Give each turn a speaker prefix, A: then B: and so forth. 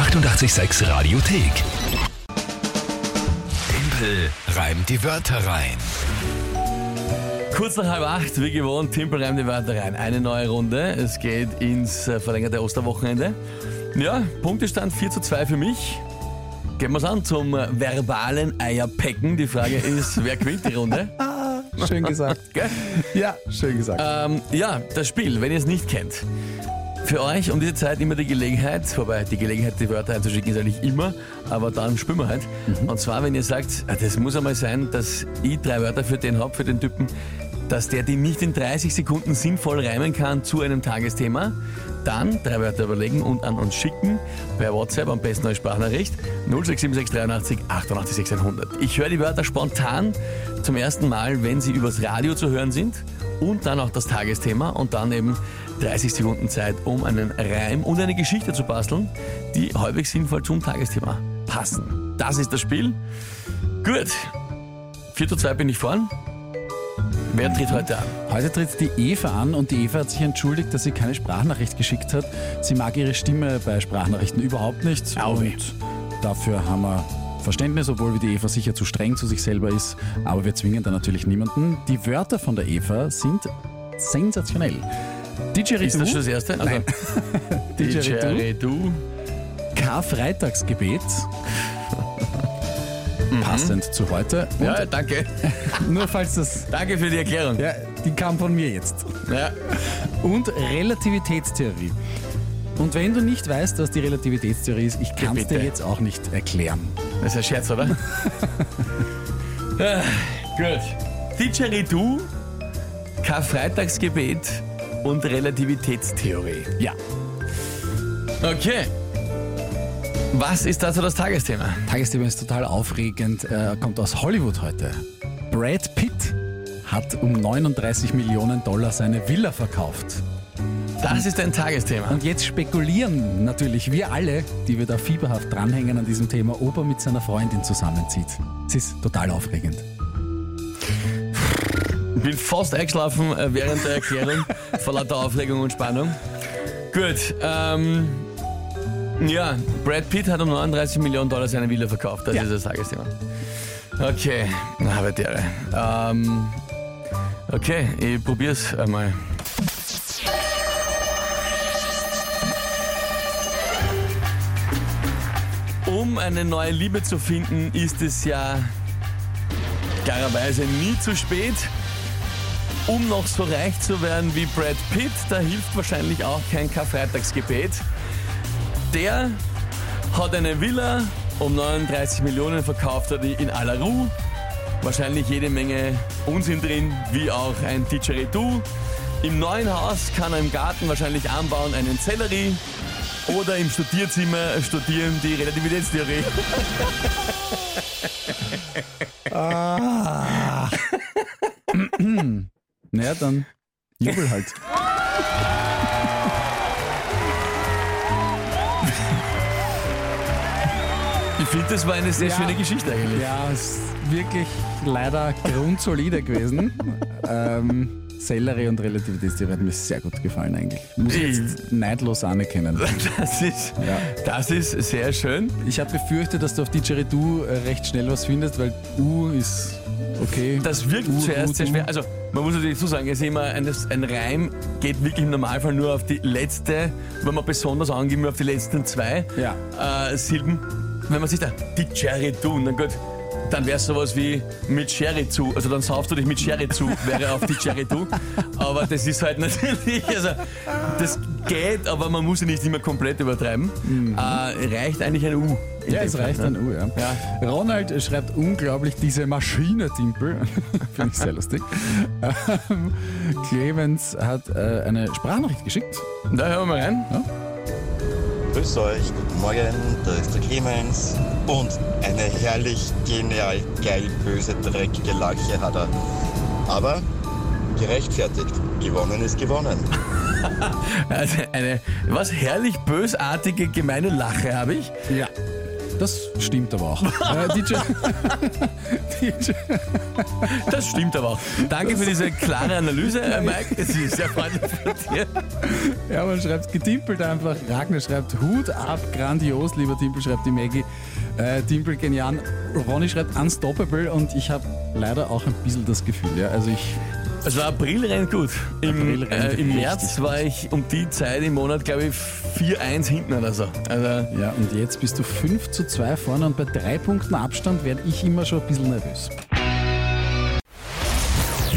A: 886 Radiothek. Tempel reimt die Wörter rein.
B: Kurz nach halb acht, wie gewohnt, Timpel reimt die Wörter rein. Eine neue Runde. Es geht ins äh, verlängerte Osterwochenende. Ja, Punktestand 4 zu 2 für mich. Gehen wir's an zum äh, verbalen Eierpecken. Die Frage ist, wer gewinnt die Runde?
C: Schön gesagt.
B: Gell?
C: Ja, schön gesagt.
B: Ähm, ja, das Spiel, wenn ihr es nicht kennt. Für euch um diese Zeit immer die Gelegenheit, wobei die Gelegenheit, die Wörter einzuschicken, ist eigentlich immer, aber dann spielen wir halt. Und zwar, wenn ihr sagt, ah, das muss einmal sein, dass ich drei Wörter für den habe, für den Typen, dass der die nicht in 30 Sekunden sinnvoll reimen kann zu einem Tagesthema, dann drei Wörter überlegen und an uns schicken, per WhatsApp, am besten als Sprachnachricht, 0676 83 88 600. Ich höre die Wörter spontan zum ersten Mal, wenn sie übers Radio zu hören sind und dann auch das Tagesthema und dann eben 30 Sekunden Zeit, um einen Reim und eine Geschichte zu basteln, die halbwegs sinnvoll zum Tagesthema passen. Das ist das Spiel. Gut. 4 zu 2 bin ich vorn. Wer tritt heute an?
C: Heute tritt die Eva an und die Eva hat sich entschuldigt, dass sie keine Sprachnachricht geschickt hat. Sie mag ihre Stimme bei Sprachnachrichten überhaupt nicht.
B: Auwe.
C: Und dafür haben wir Verständnis, obwohl die Eva sicher zu streng zu sich selber ist. Aber wir zwingen da natürlich niemanden. Die Wörter von der Eva sind sensationell. Didgeridoo,
B: Ist das schon das erste? Also,
C: Nein. Didgeridoo,
B: Didgeridoo.
C: Karfreitagsgebet. Passend zu heute. Und
B: Ja, danke.
C: nur falls das.
B: Danke für die Erklärung.
C: Ja, die kam von mir jetzt.
B: Ja.
C: Und Relativitätstheorie. Und wenn du nicht weißt, was die Relativitätstheorie ist, ich kann es dir jetzt auch nicht erklären.
B: Das ist ein Scherz, oder? ah, gut. Didgeridoo, Karfreitagsgebet und Relativitätstheorie.
C: Ja.
B: Okay. Was ist dazu das Tagesthema?
C: Tagesthema ist total aufregend, äh, kommt aus Hollywood heute. Brad Pitt hat um 39 Millionen Dollar seine Villa verkauft.
B: Das ist ein Tagesthema.
C: Und jetzt spekulieren natürlich wir alle, die wir da fieberhaft dranhängen an diesem Thema, ob er mit seiner Freundin zusammenzieht. Es ist total aufregend.
B: Ich bin fast eingeschlafen äh, während der Erklärung vor lauter Aufregung und Spannung. Gut, ähm, ja, Brad Pitt hat um 39 Millionen Dollar seine Villa verkauft. Das
C: Ja.
B: ist das Tagesthema. Okay, na, aber der. Ähm, okay, ich probier's einmal. Um eine neue Liebe zu finden, ist es ja klarerweise nie zu spät. Um noch so reich zu werden wie Brad Pitt, da hilft wahrscheinlich auch kein Karfreitagsgebet. Der hat eine Villa um 39 Millionen verkauft, hat die in aller Ruhe. Wahrscheinlich jede Menge Unsinn drin, wie auch ein Didgeridoo. Im neuen Haus kann er im Garten wahrscheinlich anbauen einen Sellerie oder im Studierzimmer studieren die Relativitätstheorie.
C: Naja, dann jubel halt.
B: Ich finde, das war eine sehr
C: Ja.
B: schöne Geschichte eigentlich.
C: Ja, ist wirklich leider grundsolide gewesen. ähm, Sellerie und Relativitätstheorie hat mir sehr gut gefallen eigentlich. Muss ich jetzt neidlos anerkennen.
B: Das ist,
C: Ja.
B: das ist sehr schön.
C: Ich habe befürchtet, dass du auf Didgeridoo äh, recht schnell was findest, weil U ist okay.
B: Das wirkt
C: U,
B: zuerst
C: U,
B: sehr schwer. Also, man muss natürlich dazu sagen, es ist immer ein, ein Reim geht wirklich im Normalfall nur auf die letzte, wenn man besonders angeben, auf die letzten zwei
C: Ja.
B: äh, Silben. Wenn man sich da tun, dann gut, dann wäre es sowas wie mit Sherry zu. Also dann saufst du dich mit Sherry zu, wäre auf die Cherry du. Aber das ist halt natürlich, also das geht, aber man muss ja nicht immer komplett übertreiben. Äh, reicht eigentlich ein U.
C: Mhm. Ja, es reicht
B: ne?
C: ein U, ja.
B: Ja.
C: Ronald schreibt unglaublich diese Maschine, Timpel. Finde ich sehr lustig. Ähm, Clemens hat äh, eine Sprachnachricht geschickt.
B: Da hören wir mal rein.
D: Grüß euch, guten Morgen, da ist der Clemens. Und eine herrlich, genial, geil, böse, dreckige Lache hat er. Aber gerechtfertigt. Gewonnen ist gewonnen.
B: Also eine was herrlich bösartige, gemeine Lache habe ich.
C: Ja. Das stimmt aber auch. äh, DJ, DJ,
B: Das stimmt aber auch. Danke für diese klare Analyse, äh, Mike. Das ist sehr freundlich von dir.
C: ja, man schreibt getimpelt einfach. Ragnar schreibt Hut ab, grandios, lieber Timpel, schreibt die Maggie. Äh, Timpel genial. Ronny schreibt unstoppable und ich habe leider auch ein bisschen das Gefühl. Ja, also ich
B: Also April rennt gut. Im, äh, im März war ich um die Zeit im Monat, glaube ich, 4-1 hinten oder so. Also
C: Ja, und jetzt bist du 5 zu 2 vorne und bei drei Punkten Abstand werde ich immer schon ein bisschen nervös.